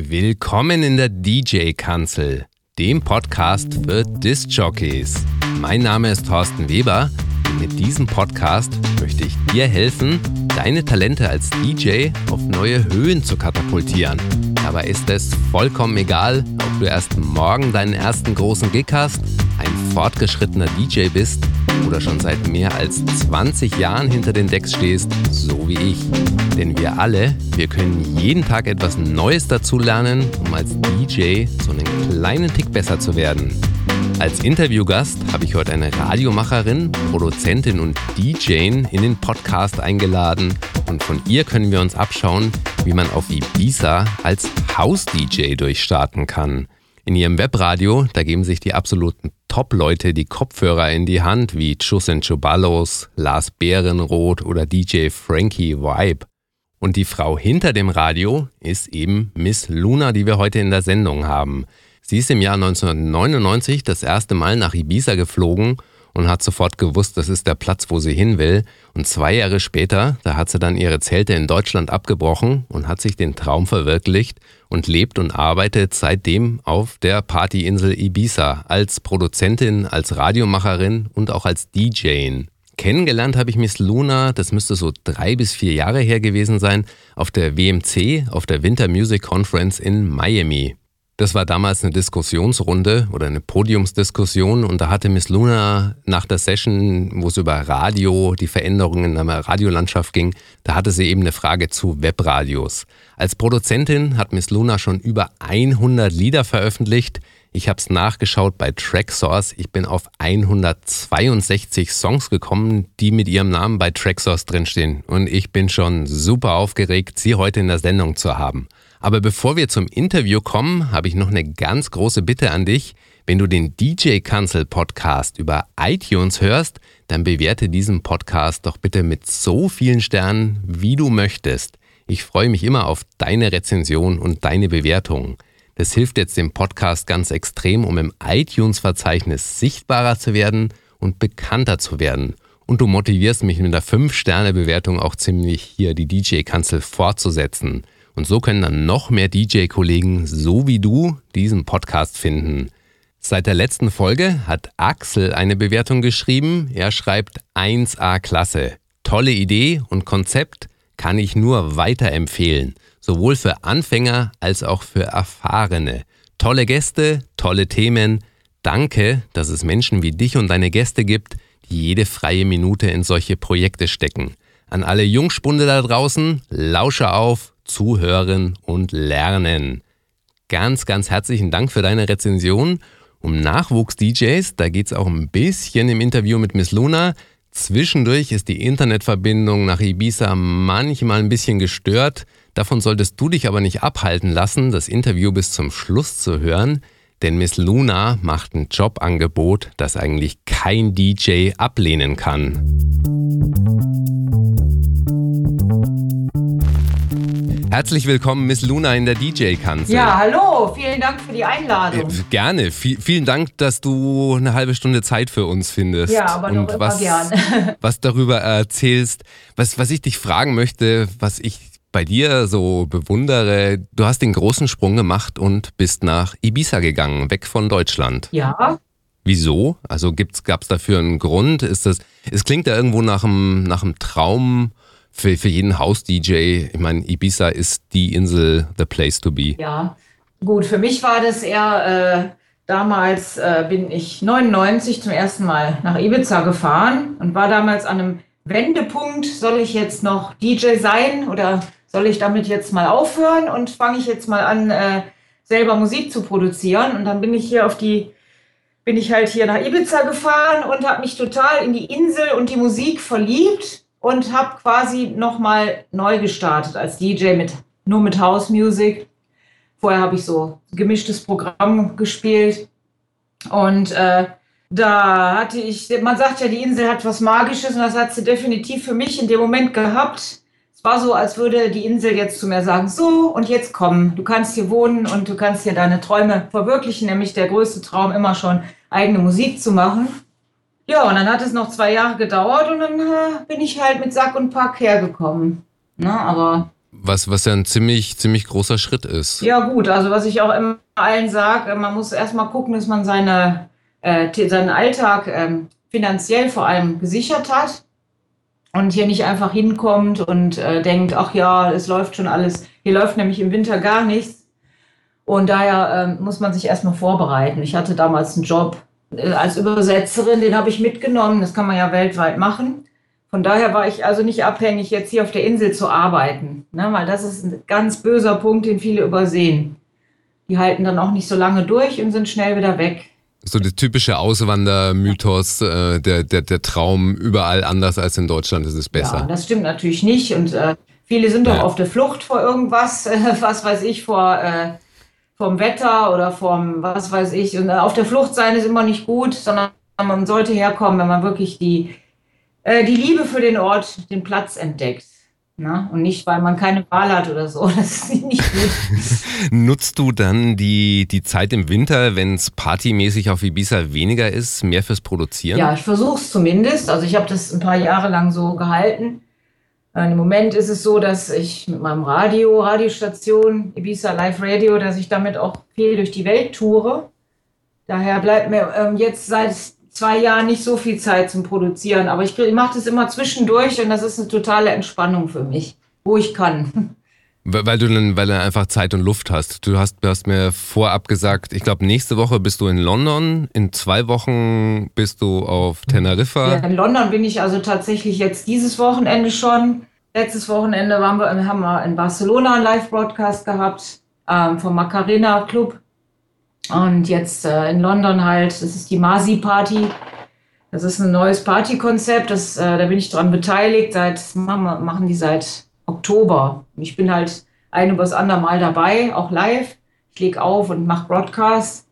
Willkommen in der DJ-Kanzel, dem Podcast für Disc-Jockeys. Mein Name ist Thorsten Weber und mit diesem Podcast möchte ich dir helfen, deine Talente als DJ auf neue Höhen zu katapultieren. Dabei ist es vollkommen egal, ob du erst morgen deinen ersten großen Gig hast, ein fortgeschrittener DJ bist oder schon seit mehr als 20 Jahren hinter den Decks stehst, so wie ich. Denn wir alle, wir können jeden Tag etwas Neues dazulernen, um als DJ so einen kleinen Tick besser zu werden. Als Interviewgast habe ich heute eine Radiomacherin, Produzentin und DJ in den Podcast eingeladen und von ihr können wir uns abschauen, wie man auf Ibiza als House-DJ durchstarten kann. In ihrem Webradio, da geben sich die absoluten Top-Leute die Kopfhörer in die Hand, wie Chusen Chubalos, Lars Bärenroth oder DJ Frankie Vibe. Und die Frau hinter dem Radio ist eben Miss Luna, die wir heute in der Sendung haben. Sie ist im Jahr 1999 das erste Mal nach Ibiza geflogen und hat sofort gewusst, das ist der Platz, wo sie hin will. Und zwei Jahre später, da hat sie dann ihre Zelte in Deutschland abgebrochen und hat sich den Traum verwirklicht und lebt und arbeitet seitdem auf der Partyinsel Ibiza als Produzentin, als Radiomacherin und auch als DJ. Kennengelernt habe ich Miss Luna, das müsste so drei bis vier Jahre her gewesen sein, auf der WMC, auf der Winter Music Conference in Miami. Das war damals eine Diskussionsrunde oder eine Podiumsdiskussion und da hatte Miss Luna nach der Session, wo es über Radio, die Veränderungen in der Radiolandschaft ging, da hatte sie eben eine Frage zu Webradios. Als Produzentin hat Miss Luna schon über 100 Lieder veröffentlicht. Ich habe es nachgeschaut bei Tracksource. Ich bin auf 162 Songs gekommen, die mit ihrem Namen bei Tracksource drinstehen. Und ich bin schon super aufgeregt, sie heute in der Sendung zu haben. Aber bevor wir zum Interview kommen, habe ich noch eine ganz große Bitte an dich. Wenn du den DJ Cancel Podcast über iTunes hörst, dann bewerte diesen Podcast doch bitte mit so vielen Sternen, wie du möchtest. Ich freue mich immer auf deine Rezension und deine Bewertung. Das hilft jetzt dem Podcast ganz extrem, um im iTunes-Verzeichnis sichtbarer zu werden und bekannter zu werden. Und du motivierst mich mit einer 5-Sterne-Bewertung auch ziemlich hier die DJ-Kanzel fortzusetzen. Und so können dann noch mehr DJ-Kollegen, so wie du, diesen Podcast finden. Seit der letzten Folge hat Axel eine Bewertung geschrieben. Er schreibt 1A Klasse. Tolle Idee und Konzept kann ich nur weiterempfehlen. Sowohl für Anfänger als auch für Erfahrene. Tolle Gäste, tolle Themen. Danke, dass es Menschen wie dich und deine Gäste gibt, die jede freie Minute in solche Projekte stecken. An alle Jungspunde da draußen, lausche auf, zuhören und lernen. Ganz, ganz herzlichen Dank für deine Rezension. Um Nachwuchs-DJs, da geht es auch ein bisschen im Interview mit Miss Luna. Zwischendurch ist die Internetverbindung nach Ibiza manchmal ein bisschen gestört. Davon solltest du dich aber nicht abhalten lassen, das Interview bis zum Schluss zu hören, denn Miss Luna macht ein Jobangebot, das eigentlich kein DJ ablehnen kann. Herzlich willkommen, Miss Luna in der DJ-Kanzel. Ja, hallo, vielen Dank für die Einladung. Äh, gerne. V vielen Dank, dass du eine halbe Stunde Zeit für uns findest. Ja, aber und noch was, gern. was darüber erzählst. Was, was ich dich fragen möchte, was ich bei dir so bewundere, du hast den großen Sprung gemacht und bist nach Ibiza gegangen, weg von Deutschland. Ja. Wieso? Also gab es dafür einen Grund? Ist das, es klingt ja irgendwo nach einem, nach einem Traum für, für jeden Haus-DJ, ich meine, Ibiza ist die Insel, the place to be. Ja, gut, für mich war das eher, äh, damals äh, bin ich 99 zum ersten Mal nach Ibiza gefahren und war damals an einem Wendepunkt, soll ich jetzt noch DJ sein oder soll ich damit jetzt mal aufhören und fange ich jetzt mal an, äh, selber Musik zu produzieren? Und dann bin ich hier auf die bin ich halt hier nach Ibiza gefahren und habe mich total in die Insel und die Musik verliebt und habe quasi nochmal neu gestartet als DJ mit nur mit House Music. Vorher habe ich so gemischtes Programm gespielt und äh, da hatte ich, man sagt ja, die Insel hat was Magisches und das hat sie definitiv für mich in dem Moment gehabt. Es war so, als würde die Insel jetzt zu mir sagen, so und jetzt komm, du kannst hier wohnen und du kannst hier deine Träume verwirklichen, nämlich der größte Traum immer schon eigene Musik zu machen. Ja, und dann hat es noch zwei Jahre gedauert und dann äh, bin ich halt mit Sack und Pack hergekommen. Ne, aber Was, was ja ein ziemlich, ziemlich großer Schritt ist. Ja, gut, also was ich auch immer allen sage, man muss erstmal gucken, dass man seine, äh, seinen Alltag ähm, finanziell vor allem gesichert hat und hier nicht einfach hinkommt und äh, denkt, ach ja, es läuft schon alles. Hier läuft nämlich im Winter gar nichts. Und daher äh, muss man sich erstmal vorbereiten. Ich hatte damals einen Job äh, als Übersetzerin, den habe ich mitgenommen. Das kann man ja weltweit machen. Von daher war ich also nicht abhängig, jetzt hier auf der Insel zu arbeiten, ne? weil das ist ein ganz böser Punkt, den viele übersehen. Die halten dann auch nicht so lange durch und sind schnell wieder weg. So der typische Auswandermythos, äh, der, der, der Traum überall anders als in Deutschland ist es besser. Ja, das stimmt natürlich nicht. Und äh, viele sind doch ja. auf der Flucht vor irgendwas, äh, was weiß ich, vor äh, vom Wetter oder vom was weiß ich. Und äh, auf der Flucht sein ist immer nicht gut, sondern man sollte herkommen, wenn man wirklich die, äh, die Liebe für den Ort, den Platz entdeckt. Ne? Und nicht, weil man keine Wahl hat oder so. Das ist nicht gut. Nutzt du dann die, die Zeit im Winter, wenn es partymäßig auf Ibiza weniger ist, mehr fürs Produzieren? Ja, ich versuche es zumindest. Also ich habe das ein paar Jahre lang so gehalten. Im Moment ist es so, dass ich mit meinem Radio, Radiostation, Ibiza Live Radio, dass ich damit auch viel durch die Welt toure. Daher bleibt mir ähm, jetzt seit zwei Jahren nicht so viel Zeit zum Produzieren, aber ich, ich mache das immer zwischendurch und das ist eine totale Entspannung für mich, wo ich kann. Weil du dann, weil du einfach Zeit und Luft hast. Du hast, du hast mir vorab gesagt, ich glaube, nächste Woche bist du in London, in zwei Wochen bist du auf Teneriffa. Ja, in London bin ich also tatsächlich jetzt dieses Wochenende schon. Letztes Wochenende waren wir, haben wir in Barcelona einen Live-Broadcast gehabt ähm, vom Macarena Club. Und jetzt äh, in London halt, das ist die Masi Party. Das ist ein neues Partykonzept, äh, da bin ich dran beteiligt. Seit, machen die seit Oktober. Ich bin halt ein übers andere Mal dabei, auch live. Ich lege auf und mache Broadcasts.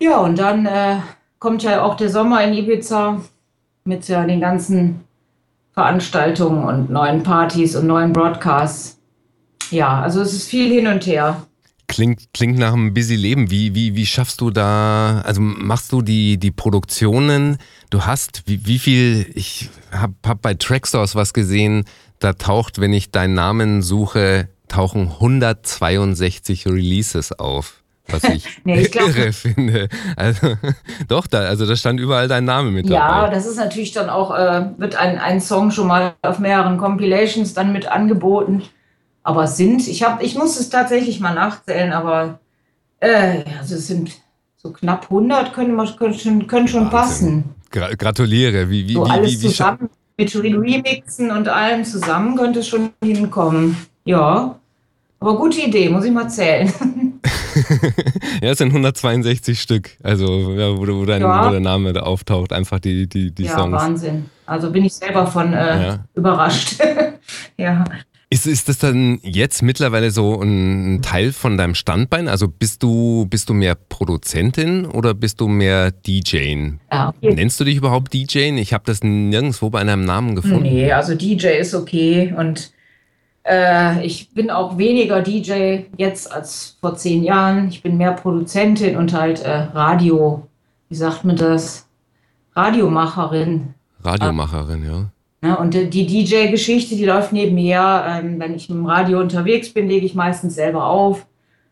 Ja, und dann äh, kommt ja auch der Sommer in Ibiza mit äh, den ganzen Veranstaltungen und neuen Partys und neuen Broadcasts. Ja, also es ist viel hin und her. Klingt, klingt nach einem busy Leben. Wie, wie, wie schaffst du da, also machst du die, die Produktionen? Du hast, wie, wie viel, ich habe hab bei Trackstores was gesehen, da taucht, wenn ich deinen Namen suche, tauchen 162 Releases auf. Was ich, nee, ich glaub, irre finde. Also, doch, da, also da stand überall dein Name mit ja, dabei. Ja, das ist natürlich dann auch, äh, wird ein, ein Song schon mal auf mehreren Compilations dann mit angeboten. Aber es sind, ich habe, ich muss es tatsächlich mal nachzählen, aber äh, also es sind so knapp 100 können, können schon, können schon passen. Gra gratuliere. Wie, wie, so wie, alles wie, wie zusammen mit Remixen und allem zusammen könnte es schon hinkommen. Ja, aber gute Idee, muss ich mal zählen. ja, es sind 162 Stück, also ja, wo, wo, dein, ja. wo, der Name da auftaucht, einfach die, die, die ja, Songs. Ja, Wahnsinn. Also bin ich selber von äh, überrascht. ja. Ist, ist das dann jetzt mittlerweile so ein Teil von deinem Standbein? Also bist du, bist du mehr Produzentin oder bist du mehr DJ? Ja. Nennst du dich überhaupt DJ? Ich habe das nirgendwo bei einem Namen gefunden. Nee, also DJ ist okay und äh, ich bin auch weniger DJ jetzt als vor zehn Jahren. Ich bin mehr Produzentin und halt äh, Radio, wie sagt man das? Radiomacherin. Radiomacherin, ja. Ne, und die DJ-Geschichte, die läuft nebenher. Ähm, wenn ich im Radio unterwegs bin, lege ich meistens selber auf.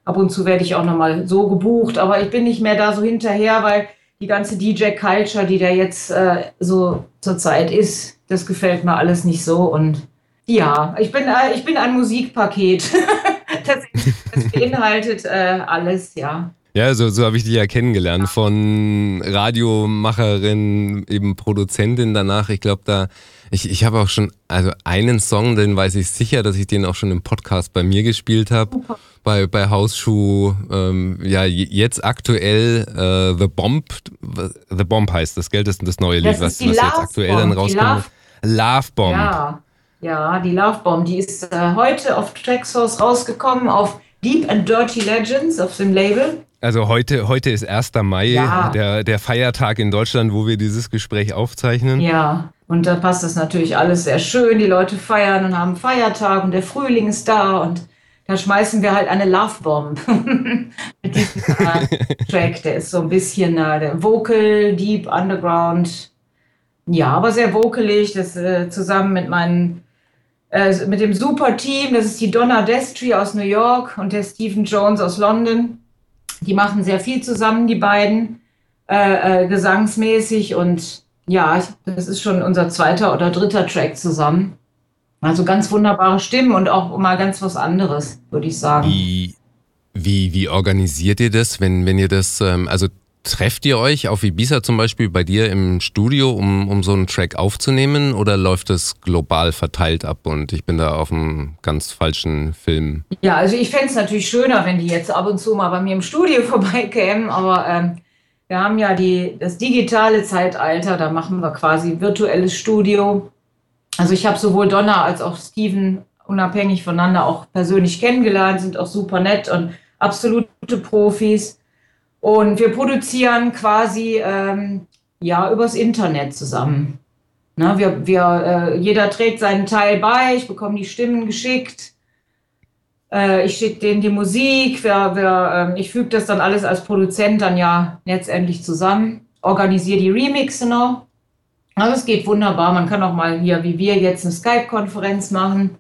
Ab und zu werde ich auch nochmal so gebucht, aber ich bin nicht mehr da so hinterher, weil die ganze DJ-Culture, die da jetzt äh, so zurzeit ist, das gefällt mir alles nicht so. Und ja, ich bin, äh, ich bin ein Musikpaket. das, das, beinhaltet äh, alles, ja. Ja, so, so habe ich dich ja kennengelernt. Von Radiomacherin, eben Produzentin danach. Ich glaube, da ich, ich habe auch schon, also einen Song, den weiß ich sicher, dass ich den auch schon im Podcast bei mir gespielt habe. Bei, bei Hausschuh, ähm, ja, jetzt aktuell äh, The Bomb, The Bomb heißt das, Geld ist das neue Lied, was, was jetzt aktuell Bomb, dann rauskommt. Love, Love Bomb. Ja, ja, die Love Bomb, die ist äh, heute auf Tracksource rausgekommen, auf Deep and Dirty Legends auf dem Label. Also heute, heute ist 1. Mai, ja. der, der Feiertag in Deutschland, wo wir dieses Gespräch aufzeichnen. Ja, und da passt das natürlich alles sehr schön. Die Leute feiern und haben Feiertag und der Frühling ist da und da schmeißen wir halt eine Love Bomb mit diesem Track. Der ist so ein bisschen äh, der Vocal, Deep, Underground. Ja, aber sehr vocalig. Das äh, zusammen mit meinen äh, mit dem super Team. Das ist die Donna Destry aus New York und der Stephen Jones aus London. Die machen sehr viel zusammen, die beiden, äh, äh, gesangsmäßig. Und ja, das ist schon unser zweiter oder dritter Track zusammen. Also ganz wunderbare Stimmen und auch mal ganz was anderes, würde ich sagen. Wie, wie, wie organisiert ihr das, wenn, wenn ihr das, ähm, also Trefft ihr euch auf Ibiza zum Beispiel bei dir im Studio, um, um so einen Track aufzunehmen oder läuft das global verteilt ab und ich bin da auf einem ganz falschen Film? Ja, also ich fände es natürlich schöner, wenn die jetzt ab und zu mal bei mir im Studio vorbeikämen, aber ähm, wir haben ja die, das digitale Zeitalter, da machen wir quasi virtuelles Studio. Also ich habe sowohl Donna als auch Steven unabhängig voneinander auch persönlich kennengelernt, sind auch super nett und absolute Profis. Und wir produzieren quasi ähm, ja übers Internet zusammen. Na, wir, wir, äh, jeder trägt seinen Teil bei, ich bekomme die Stimmen geschickt, äh, ich schicke denen die Musik, wir, wir, äh, ich füge das dann alles als Produzent dann ja letztendlich zusammen, organisiere die Remixe noch. Also es geht wunderbar, man kann auch mal hier, wie wir jetzt, eine Skype-Konferenz machen.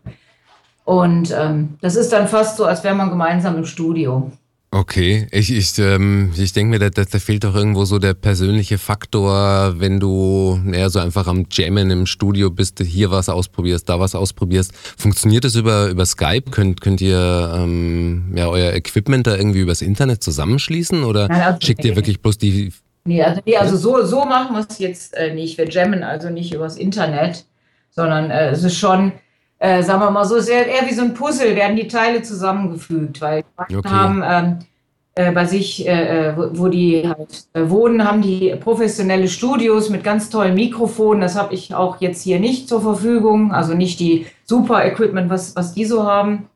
Und ähm, das ist dann fast so, als wäre man gemeinsam im Studio. Okay, ich, ich, ähm, ich denke mir, da, da, fehlt doch irgendwo so der persönliche Faktor, wenn du eher so einfach am Jammen im Studio bist, hier was ausprobierst, da was ausprobierst. Funktioniert das über, über Skype? Könnt, könnt ihr ähm, ja, euer Equipment da irgendwie übers Internet zusammenschließen oder Nein, also schickt ihr wirklich bloß die... Nee, also, nee, also so, so machen wir es jetzt äh, nicht. Wir jammen also nicht übers Internet, sondern äh, es ist schon... Äh, sagen wir mal so, sehr, eher wie so ein Puzzle werden die Teile zusammengefügt, weil die okay. haben ähm, äh, bei sich, äh, äh, wo, wo, die halt äh, wohnen, haben die professionelle Studios mit ganz tollen Mikrofonen. Das habe ich auch jetzt hier nicht zur Verfügung, also nicht die super Equipment, was, was die so haben.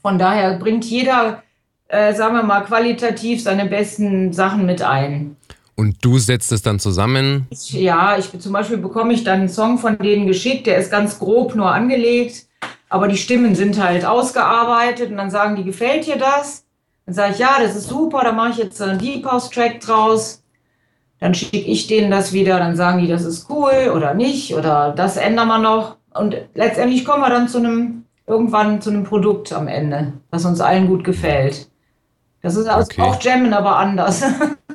Von daher bringt jeder, äh, sagen wir mal, qualitativ seine besten Sachen mit ein. Und du setzt es dann zusammen? Ja, ich zum Beispiel bekomme ich dann einen Song von denen geschickt, der ist ganz grob nur angelegt, aber die Stimmen sind halt ausgearbeitet und dann sagen die, gefällt dir das? Dann sage ich, ja, das ist super, da mache ich jetzt einen Deep House Track draus. Dann schicke ich denen das wieder, dann sagen die, das ist cool oder nicht oder das ändern wir noch. Und letztendlich kommen wir dann zu einem, irgendwann zu einem Produkt am Ende, was uns allen gut gefällt. Das ist okay. auch Jammen, aber anders.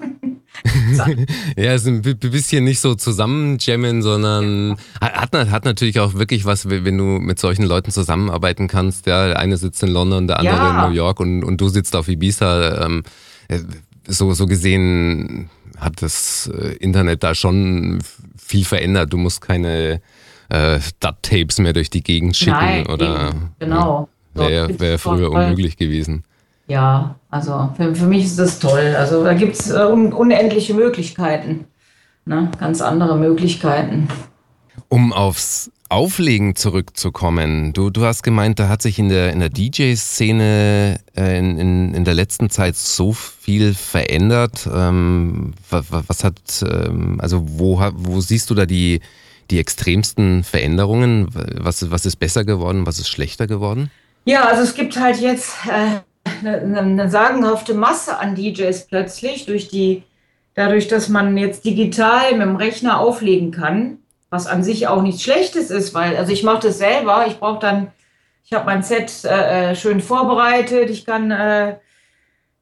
ja, ist ein bisschen nicht so zusammenjammen, sondern hat, hat natürlich auch wirklich was, wenn du mit solchen Leuten zusammenarbeiten kannst. Ja, der eine sitzt in London, der andere ja. in New York und, und du sitzt auf Ibiza. Ähm, äh, so, so gesehen hat das äh, Internet da schon viel verändert. Du musst keine äh, DAT-Tapes mehr durch die Gegend schicken Nein, oder genau. Wäre wär früher unmöglich gewesen. Ja, also für, für mich ist das toll. Also da gibt es äh, un, unendliche Möglichkeiten. Ne? Ganz andere Möglichkeiten. Um aufs Auflegen zurückzukommen, du, du hast gemeint, da hat sich in der, in der DJ-Szene äh, in, in, in der letzten Zeit so viel verändert. Ähm, was, was, hat, ähm, also wo, wo siehst du da die, die extremsten Veränderungen? Was, was ist besser geworden, was ist schlechter geworden? Ja, also es gibt halt jetzt äh, eine, eine sagenhafte Masse an DJs plötzlich durch die, dadurch, dass man jetzt digital mit dem Rechner auflegen kann, was an sich auch nichts Schlechtes ist, weil, also ich mache das selber, ich brauche dann, ich habe mein Set äh, äh, schön vorbereitet, ich kann äh,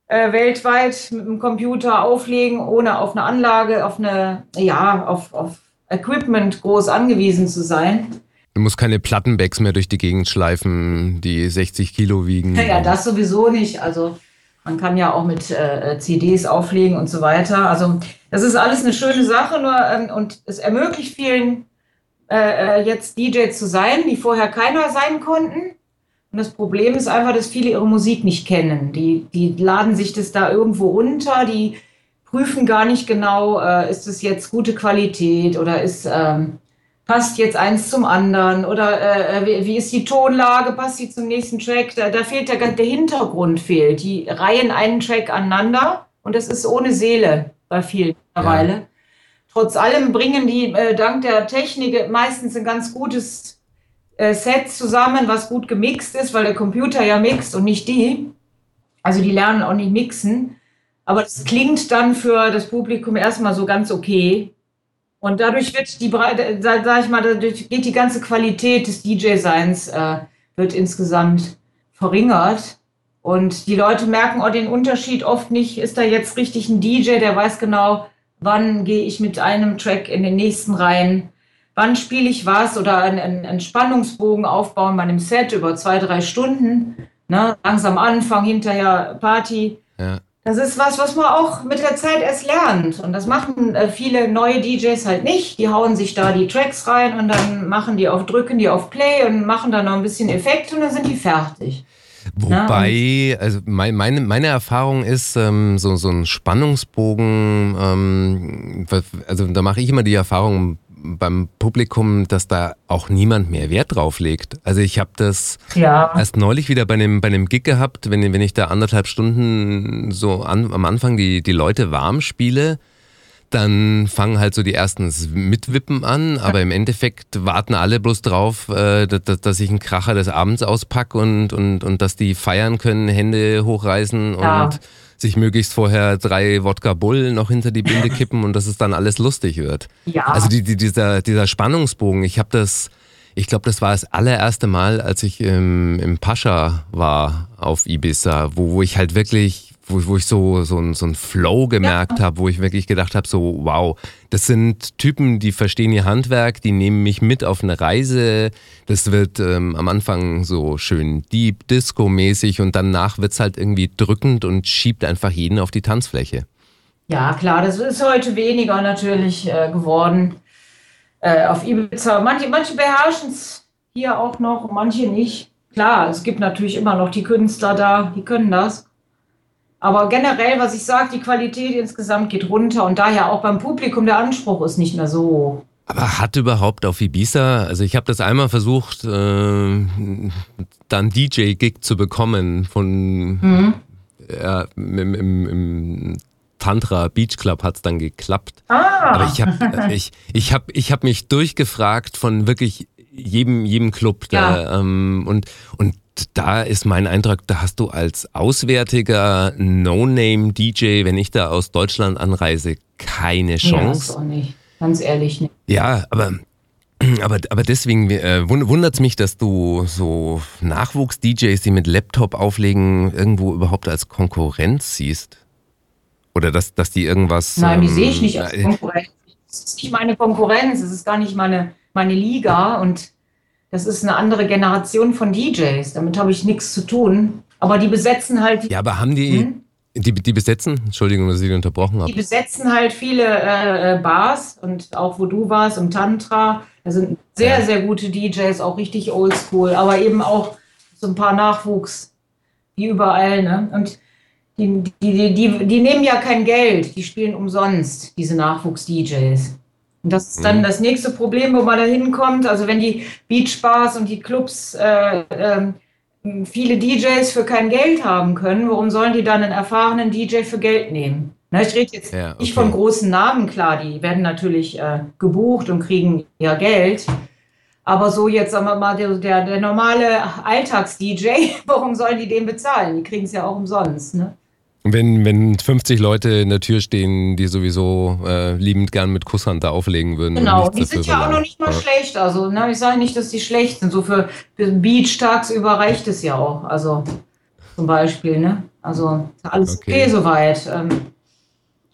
äh, weltweit mit dem Computer auflegen, ohne auf eine Anlage, auf eine, ja, auf, auf Equipment groß angewiesen zu sein. Du musst keine Plattenbags mehr durch die Gegend schleifen, die 60 Kilo wiegen. Ja, das sowieso nicht. Also man kann ja auch mit äh, CDs auflegen und so weiter. Also das ist alles eine schöne Sache nur, ähm, und es ermöglicht vielen äh, äh jetzt DJs zu sein, die vorher keiner sein konnten. Und das Problem ist einfach, dass viele ihre Musik nicht kennen. Die, die laden sich das da irgendwo runter, die prüfen gar nicht genau, äh, ist es jetzt gute Qualität oder ist... Ähm, passt jetzt eins zum anderen oder äh, wie, wie, ist die Tonlage, passt sie zum nächsten Track, da, da fehlt der, der Hintergrund fehlt. Die reihen einen Track aneinander und das ist ohne Seele bei vielen mittlerweile. Ja. Trotz allem bringen die äh, dank der Technik meistens ein ganz gutes äh, Set zusammen, was gut gemixt ist, weil der Computer ja mixt und nicht die. Also die lernen auch nicht mixen. Aber es klingt dann für das Publikum erstmal so ganz okay. Und dadurch wird die, sag ich mal, dadurch geht die ganze Qualität des DJ-Seins äh, wird insgesamt verringert. Und die Leute merken auch den Unterschied oft nicht, ist da jetzt richtig ein DJ, der weiß genau, wann gehe ich mit einem Track in den nächsten rein, wann spiele ich was oder einen, einen Spannungsbogen aufbauen bei einem Set über zwei, drei Stunden. Ne? Langsam Anfang, hinterher Party. Ja. Das ist was, was man auch mit der Zeit erst lernt. Und das machen äh, viele neue DJs halt nicht. Die hauen sich da die Tracks rein und dann machen die auf, drücken die auf Play und machen dann noch ein bisschen Effekt und dann sind die fertig. Wobei, also meine, meine Erfahrung ist, ähm, so, so ein Spannungsbogen, ähm, also da mache ich immer die Erfahrung beim Publikum, dass da auch niemand mehr Wert drauf legt. Also ich habe das ja. erst neulich wieder bei einem, bei einem Gig gehabt, wenn, wenn ich da anderthalb Stunden so an, am Anfang die, die Leute warm spiele dann fangen halt so die ersten Mitwippen an, aber im Endeffekt warten alle bloß drauf, äh, dass, ich einen Kracher des Abends auspacke und, und, und dass die feiern können, Hände hochreißen ja. Sich möglichst vorher drei Wodka Bull noch hinter die Binde kippen und dass es dann alles lustig wird. Ja. Also die, die, dieser, dieser Spannungsbogen, ich habe das, ich glaube, das war das allererste Mal, als ich im, im Pascha war auf Ibiza, wo, wo ich halt wirklich wo, wo ich so, so, ein, so einen Flow gemerkt ja. habe, wo ich wirklich gedacht habe, so wow, das sind Typen, die verstehen ihr Handwerk, die nehmen mich mit auf eine Reise. Das wird ähm, am Anfang so schön deep, disco-mäßig und danach wird es halt irgendwie drückend und schiebt einfach jeden auf die Tanzfläche. Ja, klar, das ist heute weniger natürlich äh, geworden. Äh, auf Ibiza. Manche, manche beherrschen es hier auch noch, manche nicht. Klar, es gibt natürlich immer noch die Künstler da, die können das. Aber generell, was ich sage, die Qualität insgesamt geht runter und daher auch beim Publikum der Anspruch ist nicht mehr so. Aber hat überhaupt auf Ibiza, also ich habe das einmal versucht, äh, dann DJ-Gig zu bekommen von mhm. ja, im, im, im Tantra Beach Club hat es dann geklappt. Ah. Aber ich habe ich, ich hab, ich hab mich durchgefragt von wirklich jedem, jedem Club. Da, ja. ähm, und, und da ist mein Eindruck, da hast du als auswärtiger No-Name-DJ, wenn ich da aus Deutschland anreise, keine Chance. Ja, auch nicht. Ganz ehrlich nicht. Ja, aber aber, aber deswegen äh, wundert es mich, dass du so Nachwuchs-DJs, die mit Laptop auflegen, irgendwo überhaupt als Konkurrenz siehst. Oder dass, dass die irgendwas. Nein, die ähm, sehe ich nicht als äh, Konkurrenz. Das ist nicht meine Konkurrenz, es ist gar nicht meine, meine Liga. Und das ist eine andere Generation von DJs. Damit habe ich nichts zu tun. Aber die besetzen halt. Ja, aber haben die. Hm? Die, die besetzen, Entschuldigung, dass ich Sie unterbrochen habe. Die besetzen halt viele äh, äh, Bars und auch wo du warst, im Tantra. Da sind sehr, ja. sehr gute DJs, auch richtig oldschool, aber eben auch so ein paar Nachwuchs, wie überall. Ne? Und die, die, die, die nehmen ja kein Geld, die spielen umsonst, diese Nachwuchs-DJs. Und das ist dann mhm. das nächste Problem, wo man da hinkommt. Also wenn die Beachbars und die Clubs äh, äh, viele DJs für kein Geld haben können, warum sollen die dann einen erfahrenen DJ für Geld nehmen? Na, ich rede jetzt ja, okay. nicht von großen Namen, klar, die werden natürlich äh, gebucht und kriegen ja Geld. Aber so jetzt, sagen wir mal, der, der, der normale Alltags-DJ, warum sollen die den bezahlen? Die kriegen es ja auch umsonst. Ne? Wenn, wenn 50 Leute in der Tür stehen, die sowieso äh, liebend gern mit Kusshand da auflegen würden. Genau, die sind ja auch noch nicht mal ja. schlecht. Also, ne, ich sage nicht, dass die schlecht sind. So für, für Beach tagsüber reicht es ja auch. Also zum Beispiel, ne? Also alles okay, okay soweit. Ähm,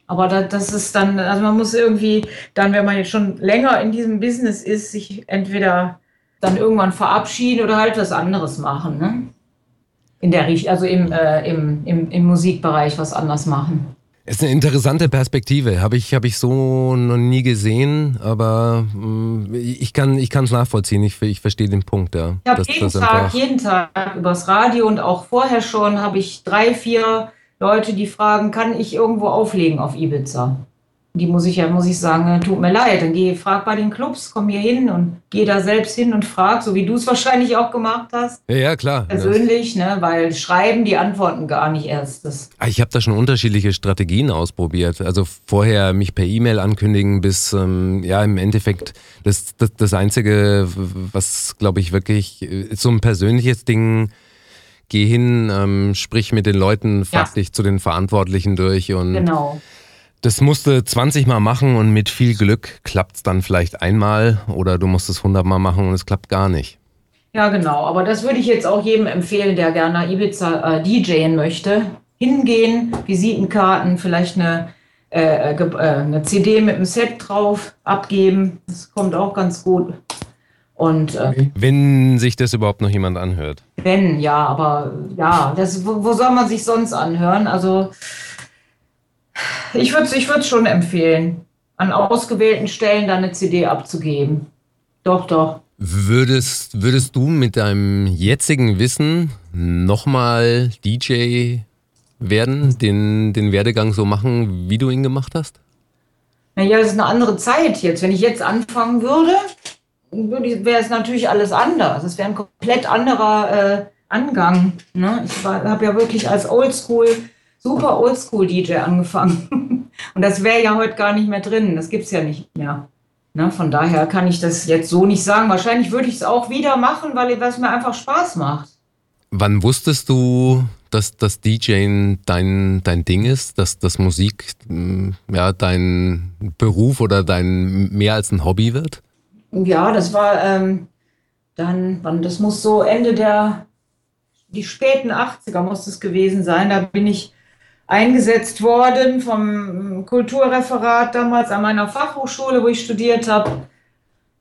aber da, das ist dann, also man muss irgendwie dann, wenn man jetzt schon länger in diesem Business ist, sich entweder dann irgendwann verabschieden oder halt was anderes machen, ne? In der also im, äh, im, im, im Musikbereich was anders machen. Ist eine interessante Perspektive, habe ich, hab ich so noch nie gesehen, aber mh, mm, ich kann es nachvollziehen, ich, ich verstehe den Punkt. Ja, ich habe jeden Tag, jeden Tag übers Radio und auch vorher schon habe ich drei, vier Leute, die fragen, kann ich irgendwo auflegen auf Ibiza? Die muss ich ja, muss ich sagen, äh, tut mir leid. Dann geh, frag bei den Clubs, komm hier hin und geh da selbst hin und frag, so wie du es wahrscheinlich auch gemacht hast. Ja, ja klar. Persönlich, ne, weil schreiben, die antworten gar nicht erst. Das ah, ich habe da schon unterschiedliche Strategien ausprobiert. Also vorher mich per E-Mail ankündigen, bis ähm, ja im Endeffekt das, das, das Einzige, was glaube ich wirklich ist äh, so ein persönliches Ding geh hin, ähm, sprich mit den Leuten, frag ja. dich zu den Verantwortlichen durch und genau Das musst du 20 Mal machen und mit viel Glück klappt es dann vielleicht einmal oder du musst es 100 Mal machen und es klappt gar nicht. Ja, genau. Aber das würde ich jetzt auch jedem empfehlen, der gerne Ibiza äh, DJen möchte. Hingehen, Visitenkarten, vielleicht eine, äh, äh, eine CD mit einem Set drauf abgeben. Das kommt auch ganz gut. Und, äh, wenn sich das überhaupt noch jemand anhört. Wenn, ja, aber ja, das, wo, wo soll man sich sonst anhören? Also ich würde es ich schon empfehlen, an ausgewählten Stellen da eine CD abzugeben. Doch, doch. Würdest, würdest du mit deinem jetzigen Wissen nochmal DJ werden, den, den Werdegang so machen, wie du ihn gemacht hast? Naja, es ist eine andere Zeit jetzt. Wenn ich jetzt anfangen würde, wäre es natürlich alles anders. Es wäre ein komplett anderer äh, Angang. Ne? Ich habe ja wirklich als Oldschool super Oldschool-DJ angefangen. Und das wäre ja heute gar nicht mehr drin. Das gibt es ja nicht mehr. Ne? Von daher kann ich das jetzt so nicht sagen. Wahrscheinlich würde ich es auch wieder machen, weil es mir einfach Spaß macht. Wann wusstest du, dass das DJing dein, dein Ding ist, dass das Musik mm, ja, dein Beruf oder dein mehr als ein Hobby wird? Ja, das war ähm, dann, wann, das muss so Ende der, die späten 80er muss es gewesen sein. Da bin ich eingesetzt worden vom Kulturreferat damals an meiner Fachhochschule, wo ich studiert habe,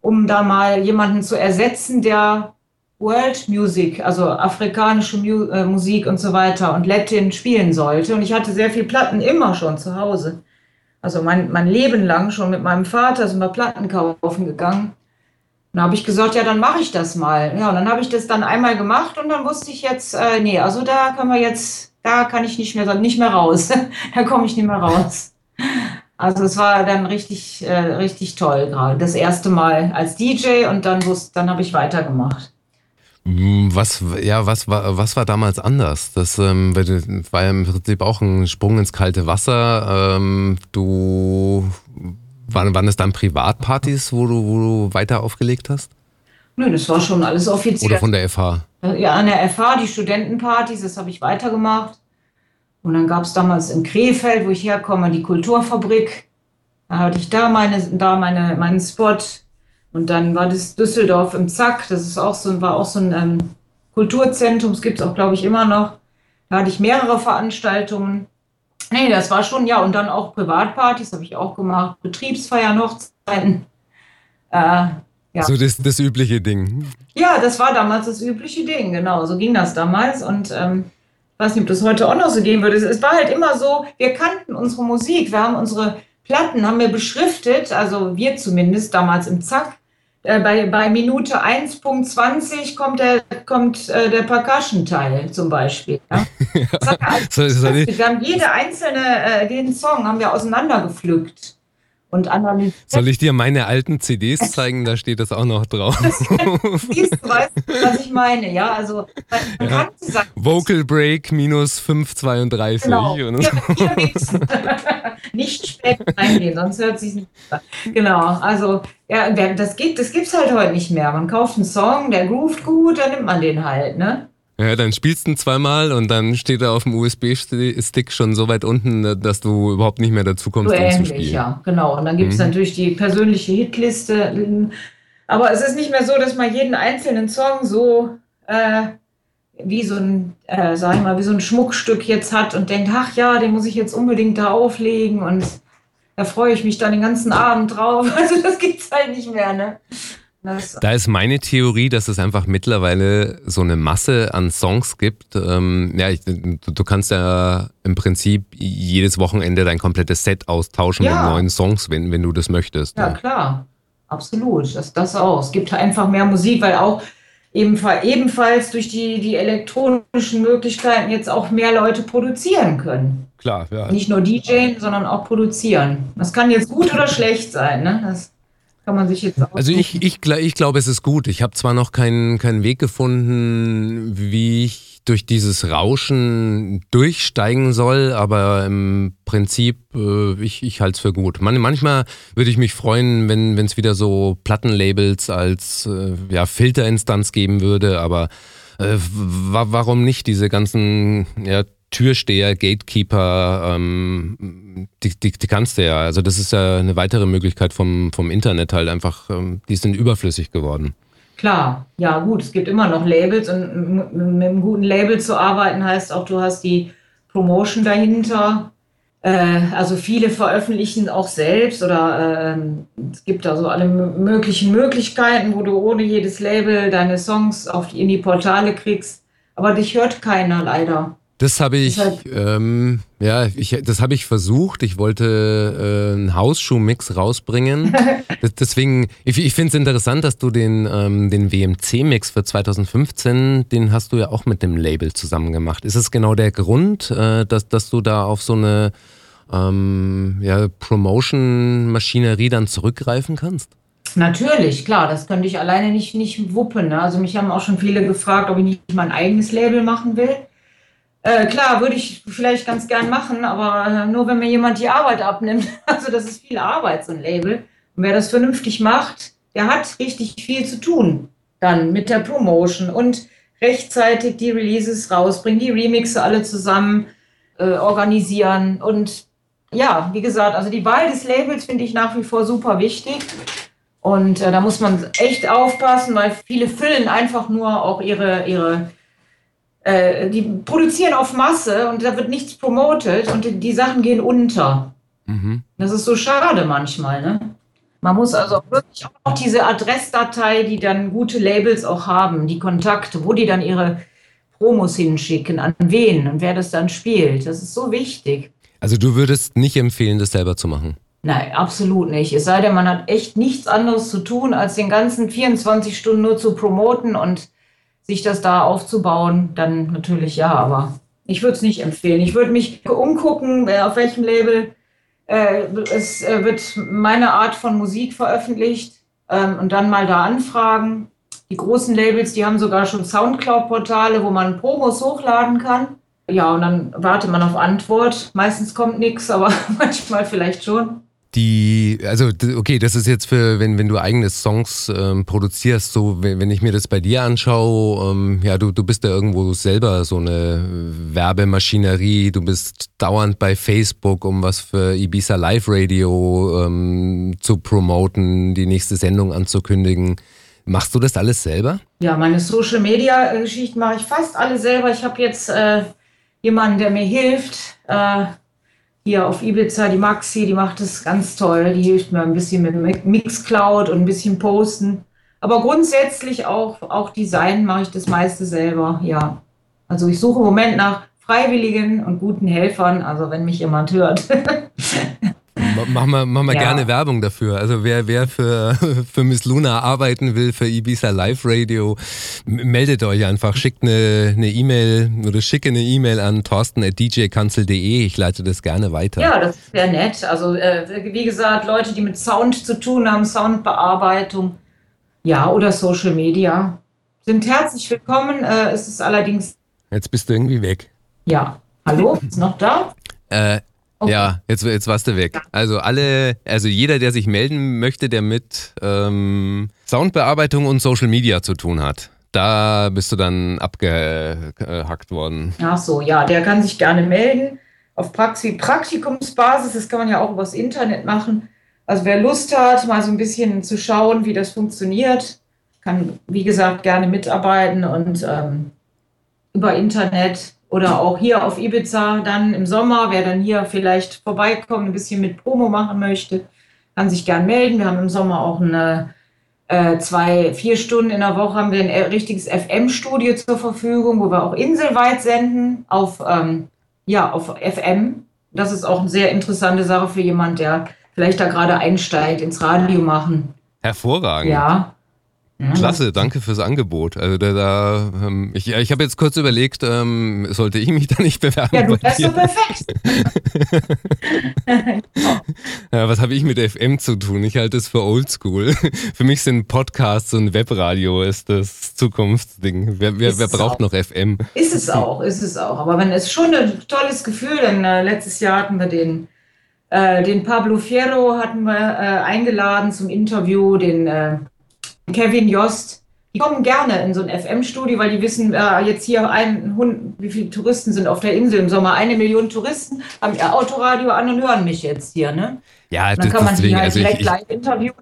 um da mal jemanden zu ersetzen, der World Music, also afrikanische Mu äh, Musik und so weiter und Latin spielen sollte. Und ich hatte sehr viel Platten immer schon zu Hause. Also mein, mein Leben lang schon mit meinem Vater sind wir Platten kaufen gegangen. Und da habe ich gesagt, ja, dann mache ich das mal. Ja, und dann habe ich das dann einmal gemacht und dann wusste ich jetzt, äh, nee, also da können wir jetzt da kann ich nicht mehr, nicht mehr raus. da komme ich nicht mehr raus. Also es war dann richtig, äh, richtig toll gerade. Das erste Mal als DJ und dann, dann habe ich weitergemacht. Hm, was, ja, was war, was war damals anders? Das ähm, war ja im Prinzip auch ein Sprung ins kalte Wasser. Ähm, du, waren, waren es dann Privatpartys, wo du, wo du weiter aufgelegt hast? Nö, das war schon alles offiziell. Oder von der FH? Ja, an der FH, die Studentenpartys, das habe ich weitergemacht. Und dann gab es damals in Krefeld, wo ich herkomme, die Kulturfabrik. Da hatte ich da, meine, da meine, meinen Spot. Und dann war das Düsseldorf im Zack. Das ist auch so, war auch so ein ähm, Kulturzentrum. Das gibt es auch, glaube ich, immer noch. Da hatte ich mehrere Veranstaltungen. Nee, das war schon, ja, und dann auch Privatpartys habe ich auch gemacht. Betriebsfeiern, Hochzeiten. Äh, ja. So das, das übliche Ding. Ja, das war damals das übliche Ding, genau. So ging das damals. Und ähm, ich weiß nicht, ob das heute auch noch so gehen würde. Es war halt immer so, wir kannten unsere Musik, wir haben unsere Platten, haben wir beschriftet, also wir zumindest damals im Zack. Äh, bei, bei Minute 1.20 kommt der, kommt, äh, der Percussion-Teil zum Beispiel. Ja? so, so wir haben jede einzelne, äh, den Song haben wir auseinandergepflückt und analysiert. Soll ich dir meine alten CDs zeigen? Da steht das auch noch drauf. Siehst du, weißt, was ich meine, ja? Also, man ja. kann sagen, Vocal Break minus 5,32. Genau. nicht spät reingehen, sonst hört sich nicht an. Genau, also, ja, das, geht, das gibt's halt heute nicht mehr. Man kauft einen Song, der groovt gut, dann nimmt man den halt, ne? Ja, dann spielst du ihn zweimal und dann steht er auf dem USB-Stick schon so weit unten, dass du überhaupt nicht mehr dazu kommst, so ähnlich, zu spielen. Ja, genau. Und dann gibt es mhm. natürlich die persönliche Hitliste. Aber es ist nicht mehr so, dass man jeden einzelnen Song so äh, wie so ein, äh, sag ich mal, wie so ein Schmuckstück jetzt hat und denkt, ach ja, den muss ich jetzt unbedingt da auflegen und da freue ich mich dann den ganzen Abend drauf. Also das gibt's halt nicht mehr, ne? Da ist meine Theorie, dass es einfach mittlerweile so eine Masse an Songs gibt. Ähm, ja, ich, du, du, kannst ja im Prinzip jedes Wochenende dein komplettes Set austauschen ja. mit neuen Songs, wenn, wenn du das möchtest. Ja, ja. klar. Absolut. Das, das auch. Es gibt einfach mehr Musik, weil auch ebenfalls durch die, die elektronischen Möglichkeiten jetzt auch mehr Leute produzieren können. Klar, ja. Nicht nur DJen, sondern auch produzieren. Das kann jetzt gut oder schlecht sein. Ne? Das kann man sich jetzt Also ich, ich, ich glaube, es ist gut. Ich habe zwar noch keinen, keinen Weg gefunden, wie ich durch dieses Rauschen durchsteigen soll, aber im Prinzip, äh, ich, ich halte es für gut. Man, manchmal würde ich mich freuen, wenn es wieder so Plattenlabels als äh, ja, Filterinstanz geben würde, aber äh, warum nicht diese ganzen ja, Türsteher, Gatekeeper, ähm, die, die, die kannst du ja. Also das ist ja eine weitere Möglichkeit vom, vom Internet halt einfach, ähm, die sind überflüssig geworden. Klar, ja gut, es gibt immer noch Labels und mit einem guten Label zu arbeiten heißt auch, du hast die Promotion dahinter. Äh, also viele veröffentlichen auch selbst oder äh, es gibt also alle möglichen Möglichkeiten, wo du ohne jedes Label deine Songs auf die, in die Portale kriegst. Aber dich hört keiner leider. Das habe ich, ähm, ja, ich, das habe ich versucht. Ich wollte äh, einen Hausschuhmix rausbringen. Deswegen, ich, ich finde es interessant, dass du den, ähm, den WMC-Mix für 2015, den hast du ja auch mit dem Label zusammen gemacht. Ist es genau der Grund, äh, dass, dass du da auf so eine ähm, ja, Promotion-Maschinerie dann zurückgreifen kannst? Natürlich, klar, das könnte ich alleine nicht, nicht wuppen. Ne? Also mich haben auch schon viele gefragt, ob ich nicht mein eigenes Label machen will. Äh, klar, würde ich vielleicht ganz gern machen, aber äh, nur wenn mir jemand die Arbeit abnimmt. Also das ist viel Arbeit, so ein Label. Und wer das vernünftig macht, der hat richtig viel zu tun dann mit der Promotion und rechtzeitig die Releases rausbringen, die Remixe alle zusammen äh, organisieren. Und ja, wie gesagt, also die Wahl des Labels finde ich nach wie vor super wichtig. Und äh, da muss man echt aufpassen, weil viele füllen einfach nur auch ihre, ihre äh, die produzieren auf Masse und da wird nichts promotet und die, die Sachen gehen unter. Mhm. Das ist so schade manchmal, ne? Man muss also wirklich auch diese Adressdatei, die dann gute Labels auch haben, die Kontakte, wo die dann ihre Promos hinschicken, an wen und wer das dann spielt. Das ist so wichtig. Also du würdest nicht empfehlen, das selber zu machen? Nein, absolut nicht. Es sei denn, man hat echt nichts anderes zu tun, als den ganzen 24 Stunden nur zu promoten und sich das da aufzubauen, dann natürlich ja, aber ich würde es nicht empfehlen. Ich würde mich umgucken, auf welchem Label äh, es äh, wird meine Art von Musik veröffentlicht ähm, und dann mal da anfragen. Die großen Labels, die haben sogar schon Soundcloud-Portale, wo man Promos hochladen kann. Ja, und dann wartet man auf Antwort. Meistens kommt nichts, aber manchmal vielleicht schon. Die, also okay, das ist jetzt für, wenn, wenn du eigene Songs ähm, produzierst, so wenn, wenn ich mir das bei dir anschaue, ähm, ja, du, du bist ja irgendwo selber so eine Werbemaschinerie, du bist dauernd bei Facebook, um was für Ibiza Live Radio ähm, zu promoten, die nächste Sendung anzukündigen. Machst du das alles selber? Ja, meine Social Media Geschichten mache ich fast alle selber. Ich habe jetzt äh, jemanden, der mir hilft. Äh, hier auf Ibiza, die Maxi, die macht es ganz toll. Die hilft mir ein bisschen mit Mixcloud und ein bisschen Posten. Aber grundsätzlich auch, auch Design mache ich das meiste selber, ja. Also ich suche im Moment nach Freiwilligen und guten Helfern, also wenn mich jemand hört. Machen wir, machen wir ja. gerne Werbung dafür. Also wer, wer für, für Miss Luna arbeiten will, für Ibiza Live Radio, meldet euch einfach, schickt eine E-Mail e oder schicke eine E-Mail an torsten.djkanzel.de. Ich leite das gerne weiter. Ja, das wäre nett. Also äh, wie gesagt, Leute, die mit Sound zu tun haben, Soundbearbeitung, ja, oder Social Media, sind herzlich willkommen. Äh, es ist allerdings... Jetzt bist du irgendwie weg. Ja. Hallo? Ist noch da? Äh, Okay. Ja, jetzt, jetzt warst du weg. Also alle, also jeder, der sich melden möchte, der mit ähm, Soundbearbeitung und Social Media zu tun hat, da bist du dann abgehackt worden. Ach so, ja, der kann sich gerne melden auf Praxi Praktikumsbasis. Das kann man ja auch übers Internet machen. Also wer Lust hat, mal so ein bisschen zu schauen, wie das funktioniert, kann wie gesagt gerne mitarbeiten und ähm, über Internet oder auch hier auf Ibiza dann im Sommer, wer dann hier vielleicht vorbeikommt, ein bisschen mit Promo machen möchte, kann sich gern melden. Wir haben im Sommer auch eine äh, zwei, vier Stunden in der Woche haben wir ein äh, richtiges FM-Studio zur Verfügung, wo wir auch inselweit senden auf, ähm, ja, auf FM. Das ist auch eine sehr interessante Sache für jemand, der vielleicht da gerade einsteigt, ins Radio machen. Hervorragend. Ja. Klasse, danke fürs Angebot. Also da, da ähm, ich, ich habe jetzt kurz überlegt, ähm, sollte ich mich da nicht bewerben? Ja, du wärst so perfekt. ja, was habe ich mit FM zu tun? Ich halte es für oldschool. für mich sind Podcasts und Webradio ist das Zukunftsding. Wer, wer, wer braucht auch. noch FM? Ist es auch, ist es auch. Aber wenn es schon ein tolles Gefühl, denn äh, letztes Jahr hatten wir den äh, den Pablo Fierro hatten wir äh, eingeladen zum Interview, den äh, Kevin Jost, die kommen gerne in so ein FM-Studio, weil die wissen, äh, jetzt hier ein Hund, wie viele Touristen sind auf der Insel im Sommer? Eine Million Touristen haben ihr Autoradio an und hören mich jetzt hier, ne? Ja, und dann das, kann man deswegen, die halt also direkt ich, ich, live interviewen.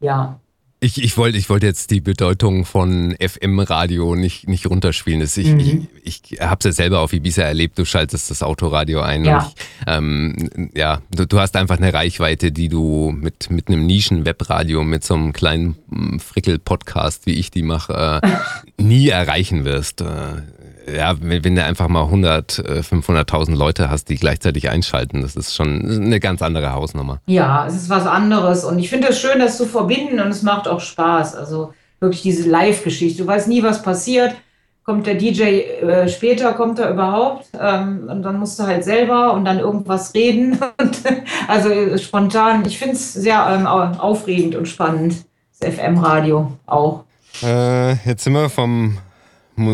Ja. Ich, ich wollte ich wollte jetzt die Bedeutung von FM-Radio nicht, nicht runterspielen. Das, ich Mhm. ich, ich habe es ja selber auf Ibiza erlebt, du schaltest das Autoradio ein. Ja. Und ich, ähm, ja du, du hast einfach eine Reichweite, die du mit, mit einem Nischen-Webradio, mit so einem kleinen mm, Frickel-Podcast, wie ich die mache, äh, nie erreichen wirst. Äh, ja, wenn, du einfach mal 100, äh, 500.000 Leute hast, die gleichzeitig einschalten, das ist schon eine ganz andere Hausnummer. Ja, es ist was anderes. Und ich finde es schön, das zu verbinden und es macht auch Spaß. Also wirklich diese Live-Geschichte. Du weißt nie, was passiert. Kommt der DJ äh, später, kommt er überhaupt? Ähm, und dann musst du halt selber und dann irgendwas reden. Und, also äh, spontan. Ich finde es sehr ähm, au- aufregend und spannend. Das FM-Radio auch. Äh, jetzt sind wir vom,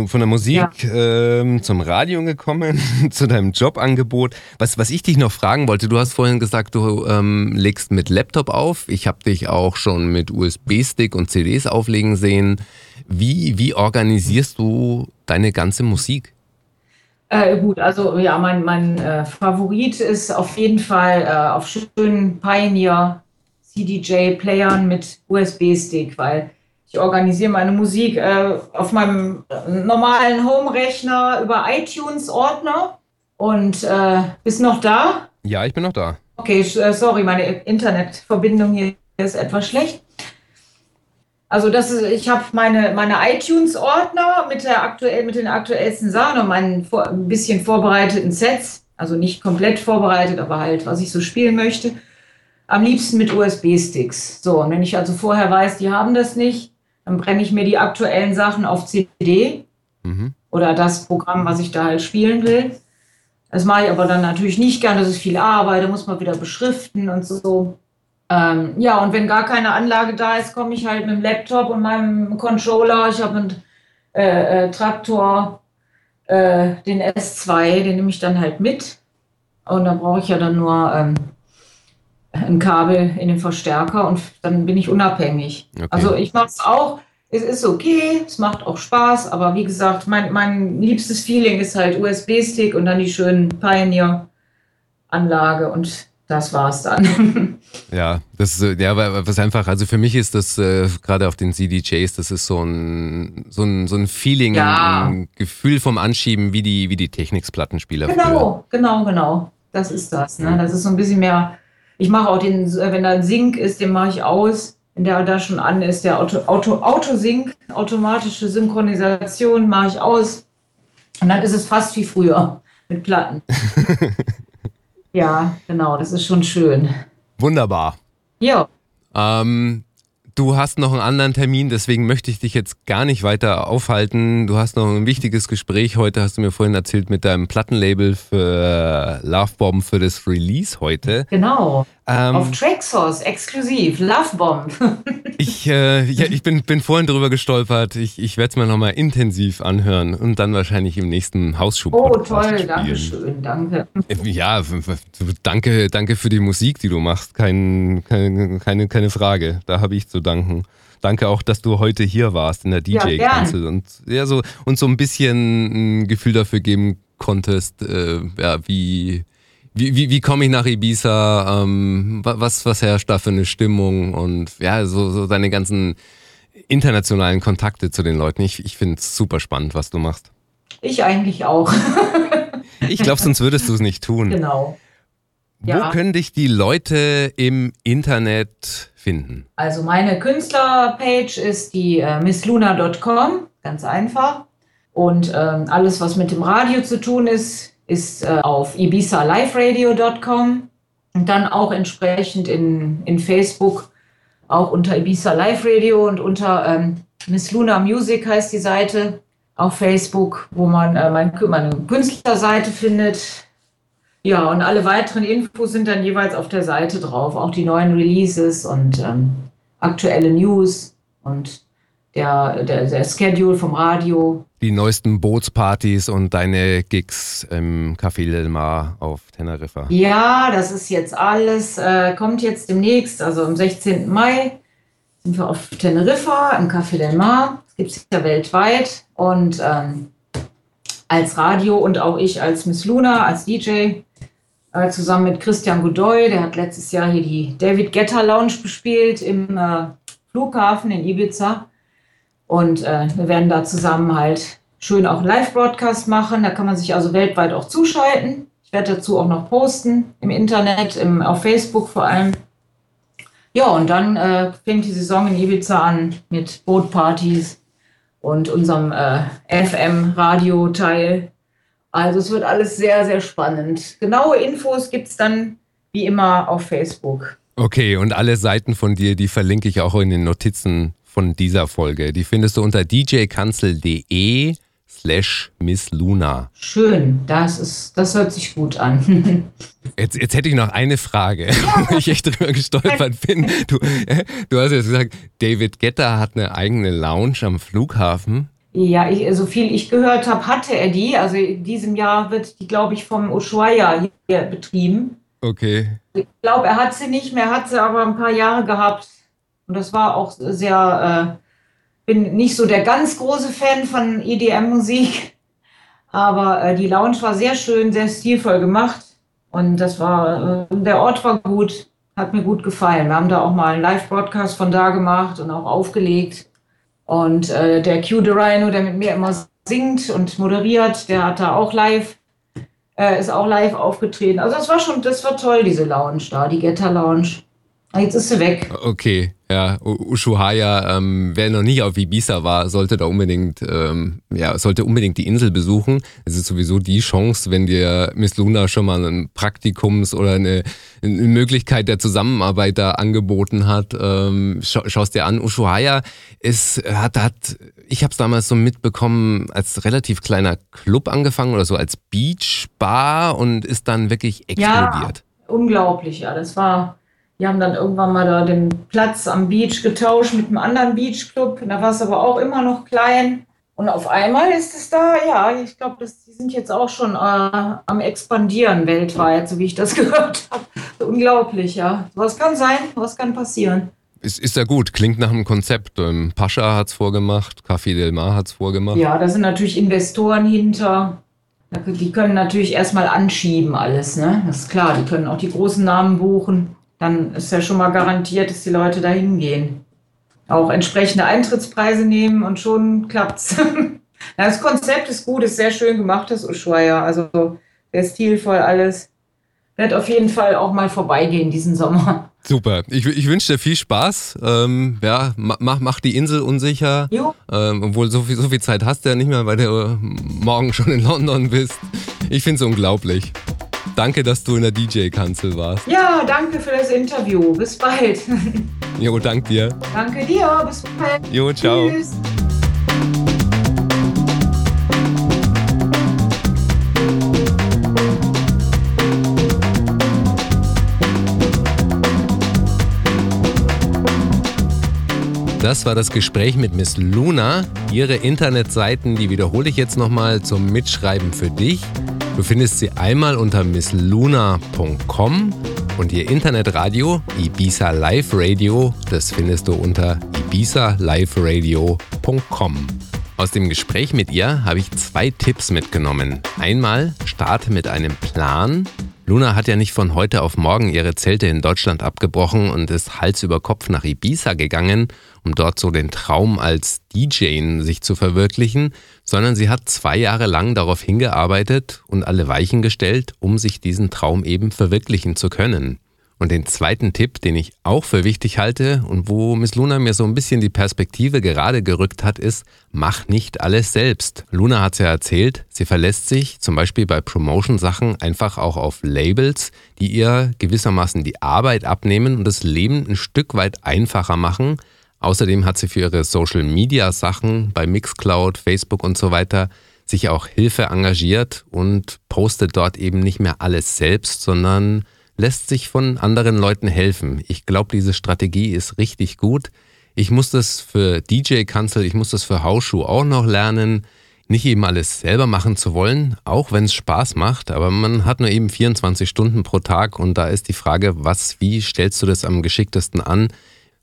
von der Musik ähm, zum Radio gekommen, zu deinem Jobangebot. Was, was ich dich noch fragen wollte, du hast vorhin gesagt, du ähm, legst mit Laptop auf. Ich habe dich auch schon mit USB-Stick und CDs auflegen sehen. Wie, wie organisierst du deine ganze Musik? Äh, gut, also ja, mein, mein äh, Favorit ist auf jeden Fall äh, auf schönen Pioneer CDJ-Playern mit USB-Stick, weil ich organisiere meine Musik äh, auf meinem äh, normalen Home-Rechner über iTunes-Ordner und äh, bist noch da? Ja, ich bin noch da. Okay, äh, sorry, meine Internetverbindung hier ist etwas schlecht. Also das ist, ich habe meine, meine iTunes-Ordner mit, der aktuell, mit den aktuellsten Sachen und meinen ein bisschen vorbereiteten Sets. Also nicht komplett vorbereitet, aber halt, was ich so spielen möchte. Am liebsten mit USB-Sticks. So, und wenn ich also vorher weiß, die haben das nicht, dann brenne ich mir die aktuellen Sachen auf CD Mhm. oder das Programm, was ich da halt spielen will. Das mache ich aber dann natürlich nicht gern, das ist viel Arbeit, da muss man wieder beschriften und so. Ähm, ja, und wenn gar keine Anlage da ist, komme ich halt mit dem Laptop und meinem Controller. Ich habe einen äh, äh, Traktor, äh, den S2, den nehme ich dann halt mit. Und dann brauche ich ja dann nur ähm, ein Kabel in den Verstärker und dann bin ich unabhängig. Okay. Also ich mache es auch, es ist okay, es macht auch Spaß, aber wie gesagt, mein, mein liebstes Feeling ist halt USB-Stick und dann die schönen Pioneer-Anlage und das war's dann. Ja, das ist, äh, ja, weil- was einfach, also für mich ist das äh, gerade auf den CDJs, das ist so ein, so ein, so ein Feeling, Ja. ein Gefühl vom Anschieben, wie die, wie die Technics-Plattenspieler früher. genau, genau, genau. Das ist das. Ne? Das ist so ein bisschen mehr. Ich mache auch den, äh, wenn da ein Sync ist, den mache ich aus. Wenn der da schon an ist, der Auto, Auto, Autosync, automatische Synchronisation, mache ich aus. Und dann ist es fast wie früher mit Platten. ja, genau, das ist schon schön. Wunderbar. Ja, Ähm, du hast noch einen anderen Termin, deswegen möchte ich dich jetzt gar nicht weiter aufhalten. Du hast noch ein wichtiges Gespräch heute, hast du mir vorhin erzählt, mit deinem Plattenlabel für Lovebomb für das Release heute. genau. Ähm, Auf Tracksource, exklusiv, Lovebomb. Ich, äh, ja, ich bin, bin vorhin drüber gestolpert. Ich, ich werde es mir nochmal intensiv anhören und dann wahrscheinlich im nächsten Hausschub. Oh, toll, danke schön, danke. Ja, danke, danke für die Musik, die du machst. Kein, keine, keine, keine Frage. Da habe ich zu danken. Danke auch, dass du heute hier warst in der Ja, DJ-Kanzel und ja, so und so ein bisschen ein Gefühl dafür geben konntest, äh, ja, wie, wie, wie, wie komme ich nach Ibiza, ähm, wa- was, was herrscht da für eine Stimmung und ja, so, so deine ganzen internationalen Kontakte zu den Leuten. Ich, ich finde es super spannend, was du machst. Ich eigentlich auch. Ich glaube, sonst würdest du es nicht tun. genau. Wo Ja. können dich die Leute im Internet finden? Also meine Künstlerpage ist die äh, missluna.com, ganz einfach. Und ähm, alles, was mit dem Radio zu tun ist, ist äh, auf ibizaliveradio.com und dann auch entsprechend in, in Facebook, auch unter Ibiza Live Radio und unter ähm, Miss Luna Music heißt die Seite auf Facebook, wo man äh, mein, meine Künstlerseite findet. Ja, und alle weiteren Infos sind dann jeweils auf der Seite drauf, auch die neuen Releases und ähm, aktuelle News und der, der, der Schedule vom Radio. Die neuesten Bootspartys und deine Gigs im Café Del Mar auf Teneriffa. Ja, das ist jetzt alles, äh, kommt jetzt demnächst, also am 16. Mai sind wir auf Teneriffa im Café del Mar. Das gibt es ja weltweit. Und ähm, als Radio und auch ich als Miss Luna, als DJ, äh, zusammen mit Christian Godoy, der hat letztes Jahr hier die David Getter Lounge gespielt im äh, Flughafen in Ibiza. Und äh, wir werden da zusammen halt schön auch Live-Broadcast machen. Da kann man sich also weltweit auch zuschalten. Ich werde dazu auch noch posten im Internet, im, auf Facebook vor allem. Ja, und dann äh, fängt die Saison in Ibiza an mit Bootpartys und unserem äh, FM-Radio-Teil. Also es wird alles sehr, sehr spannend. Genaue Infos gibt es dann wie immer auf Facebook. Okay, und alle Seiten von dir, die verlinke ich auch in den Notizen von dieser Folge. Die findest du unter djkanzel.de slash Miss Luna. Schön, das ist, das hört sich gut an. Jetzt, jetzt hätte ich noch eine Frage, wo ich echt drüber gestolpert bin. Du, äh, du hast jetzt gesagt, David Getter hat eine eigene Lounge am Flughafen. Ja, ich, so viel ich gehört habe, hatte er die. Also in diesem Jahr wird die, glaube ich, vom Ushuaia hier betrieben. Okay. Ich glaube, er hat sie nicht mehr, hat sie aber ein paar Jahre gehabt. Und das war auch sehr, äh, bin nicht so der ganz große Fan von EDM-Musik, aber äh, die Lounge war sehr schön, sehr stilvoll gemacht und das war, äh, der Ort war gut, hat mir gut gefallen. Wir haben da auch mal einen Live-Broadcast von da gemacht und auch aufgelegt. Und äh, der Q the Rhino, der mit mir immer singt und moderiert, der hat da auch live, äh, ist auch live aufgetreten. Also das war schon, das war toll, diese Lounge da, die Getter Lounge. Jetzt ist sie weg. Okay, ja. Ushuaia, ähm, wer noch nie auf Ibiza war, sollte da unbedingt, ähm, ja, sollte unbedingt die Insel besuchen. Es ist sowieso die Chance, wenn dir Miss Luna schon mal ein Praktikums oder eine, eine Möglichkeit der Zusammenarbeit da angeboten hat. Ähm, scha schaust dir an, Ushuaia ist, hat, hat, ich habe es damals so mitbekommen, als relativ kleiner Club angefangen oder so als Beachbar und ist dann wirklich explodiert. Ja, unglaublich, ja. Das war die haben dann irgendwann mal da den Platz am Beach getauscht mit einem anderen Beachclub. Da war es aber auch immer noch klein. Und auf einmal ist es da, ja, ich glaube, die sind jetzt auch schon äh, am expandieren weltweit, so wie ich das gehört habe. Unglaublich, ja. Was kann sein, was kann passieren. Ist, ist ja gut, klingt nach einem Konzept. Ähm, Pascha hat es vorgemacht, Café Del Mar hat es vorgemacht. Ja, da sind natürlich Investoren hinter. Die können natürlich erstmal anschieben alles, ne? Das ist klar, die können auch die großen Namen buchen dann ist ja schon mal garantiert, dass die Leute da hingehen. Auch entsprechende Eintrittspreise nehmen und schon klappt's. das Konzept ist gut, ist sehr schön gemacht, das Ushuaia. Also sehr stilvoll alles. Wird auf jeden Fall auch mal vorbeigehen diesen Sommer. Super. Ich, ich wünsche dir viel Spaß. Ähm, ja, mach, mach die Insel unsicher. Jo. Ähm, obwohl so viel, so viel Zeit hast du ja nicht mehr, weil du morgen schon in London bist. Ich finde es unglaublich. Danke, dass du in der DJ-Kanzel warst. Ja, danke für das Interview. Bis bald. Jo, danke dir. Danke dir. Bis bald. Jo, ciao. Tschüss. Das war das Gespräch mit Miss Luna. Ihre Internetseiten, die wiederhole ich jetzt nochmal zum Mitschreiben für dich. Du findest sie einmal unter missluna.com und ihr Internetradio Ibiza Live Radio, das findest du unter ibizaliveradio.com. Aus dem Gespräch mit ihr habe ich zwei Tipps mitgenommen. Einmal starte mit einem Plan, Luna hat ja nicht von heute auf morgen ihre Zelte in Deutschland abgebrochen und ist Hals über Kopf nach Ibiza gegangen, um dort so den Traum als DJ sich zu verwirklichen, sondern sie hat zwei Jahre lang darauf hingearbeitet und alle Weichen gestellt, um sich diesen Traum eben verwirklichen zu können. Und den zweiten Tipp, den ich auch für wichtig halte und wo Miss Luna mir so ein bisschen die Perspektive gerade gerückt hat, ist, mach nicht alles selbst. Luna hat es ja erzählt, sie verlässt sich zum Beispiel bei Promotion-Sachen einfach auch auf Labels, die ihr gewissermaßen die Arbeit abnehmen und das Leben ein Stück weit einfacher machen. Außerdem hat sie für ihre Social-Media-Sachen bei Mixcloud, Facebook und so weiter sich auch Hilfe engagiert und postet dort eben nicht mehr alles selbst, sondern lässt sich von anderen Leuten helfen. Ich glaube, diese Strategie ist richtig gut. Ich muss das für DJ-Kanzel, ich muss das für Hausschuh auch noch lernen. Nicht eben alles selber machen zu wollen, auch wenn es Spaß macht, aber man hat nur eben 24 Stunden pro Tag und da ist die Frage, was, wie stellst du das am geschicktesten an?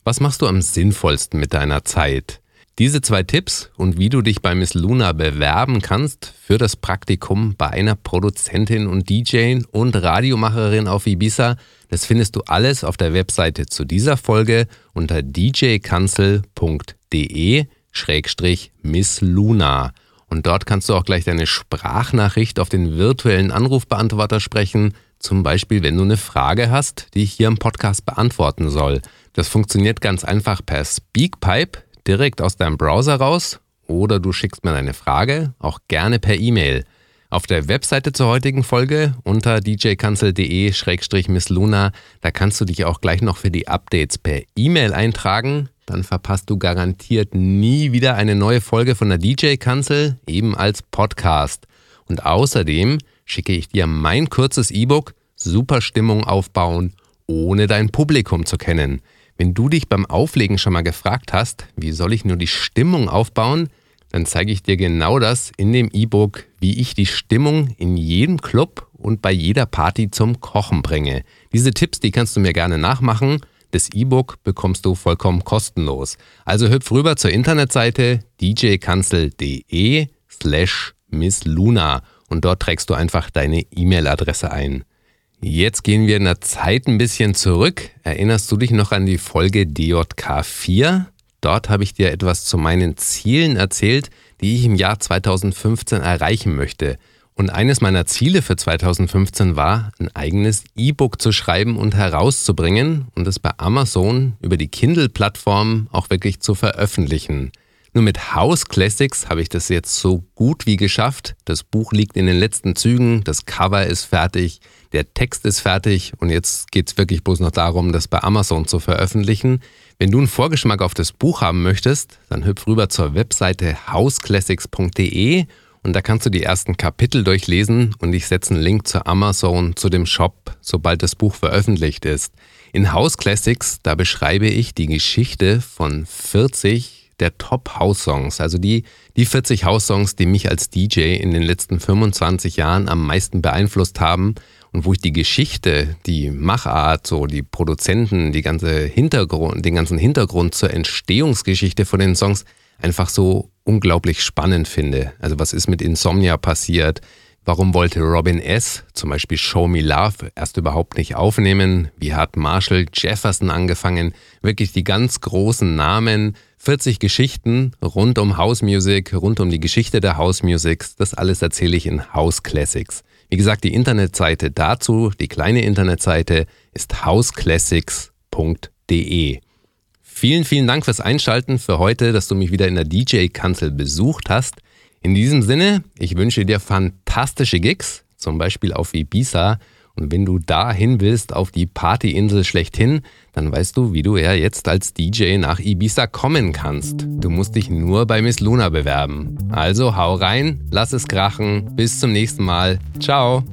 Was machst du am sinnvollsten mit deiner Zeit? Diese zwei Tipps und wie du dich bei Miss Luna bewerben kannst für das Praktikum bei einer Produzentin und DJ und Radiomacherin auf Ibiza, das findest du alles auf der Webseite zu dieser Folge unter djkanzel.de-miss Luna. Und dort kannst du auch gleich deine Sprachnachricht auf den virtuellen Anrufbeantworter sprechen, zum Beispiel wenn du eine Frage hast, die ich hier im Podcast beantworten soll. Das funktioniert ganz einfach per Speakpipe direkt aus deinem Browser raus oder du schickst mir deine Frage auch gerne per E-Mail. Auf der Webseite zur heutigen Folge unter djkanzel.de-missluna, da kannst du dich auch gleich noch für die Updates per E-Mail eintragen. Dann verpasst du garantiert nie wieder eine neue Folge von der DJ-Kanzel, eben als Podcast. Und außerdem schicke ich dir mein kurzes E-Book Super Stimmung aufbauen, ohne dein Publikum zu kennen. Wenn du dich beim Auflegen schon mal gefragt hast, wie soll ich nur die Stimmung aufbauen, dann zeige ich dir genau das in dem E-Book, wie ich die Stimmung in jedem Club und bei jeder Party zum Kochen bringe. Diese Tipps, die kannst du mir gerne nachmachen. Das E-Book bekommst du vollkommen kostenlos. Also hüpf rüber zur Internetseite djkanzel.de slash missluna und dort trägst du einfach deine E-Mail-Adresse ein. Jetzt gehen wir in der Zeit ein bisschen zurück. Erinnerst du dich noch an die Folge DJK 4? Dort habe ich dir etwas zu meinen Zielen erzählt, die ich im Jahr 2015 erreichen möchte. Und eines meiner Ziele für 2015 war, ein eigenes E-Book zu schreiben und herauszubringen und es bei Amazon über die Kindle-Plattform auch wirklich zu veröffentlichen. Nur mit House Classics habe ich das jetzt so gut wie geschafft. Das Buch liegt in den letzten Zügen, das Cover ist fertig, der Text ist fertig und jetzt geht es wirklich bloß noch darum, das bei Amazon zu veröffentlichen. Wenn du einen Vorgeschmack auf das Buch haben möchtest, dann hüpf rüber zur Webseite houseclassics.de und da kannst du die ersten Kapitel durchlesen und ich setze einen Link zu Amazon, zu dem Shop, sobald das Buch veröffentlicht ist. In House Classics, da beschreibe ich die Geschichte von 40 der Top House Songs, also die, die 40 House Songs, die mich als DJ in den letzten 25 Jahren am meisten beeinflusst haben und wo ich die Geschichte, die Machart, so die Produzenten, die ganze Hintergrund, den ganzen Hintergrund zur Entstehungsgeschichte von den Songs einfach so unglaublich spannend finde. Also was ist mit Insomnia passiert? Warum wollte Robin S. zum Beispiel Show Me Love erst überhaupt nicht aufnehmen? Wie hat Marshall Jefferson angefangen? Wirklich die ganz großen Namen, 40 Geschichten rund um House Music, rund um die Geschichte der House Musics. Das alles erzähle ich in House Classics. Wie gesagt, die Internetseite dazu, die kleine Internetseite ist houseclassics.de. Vielen, vielen Dank fürs Einschalten für heute, dass du mich wieder in der DJ-Kanzel besucht hast. In diesem Sinne, ich wünsche dir fantastische Gigs, zum Beispiel auf Ibiza. Und wenn du dahin willst, auf die Partyinsel schlechthin, dann weißt du, wie du ja jetzt als DJ nach Ibiza kommen kannst. Du musst dich nur bei Miss Luna bewerben. Also hau rein, lass es krachen. Bis zum nächsten Mal. Ciao.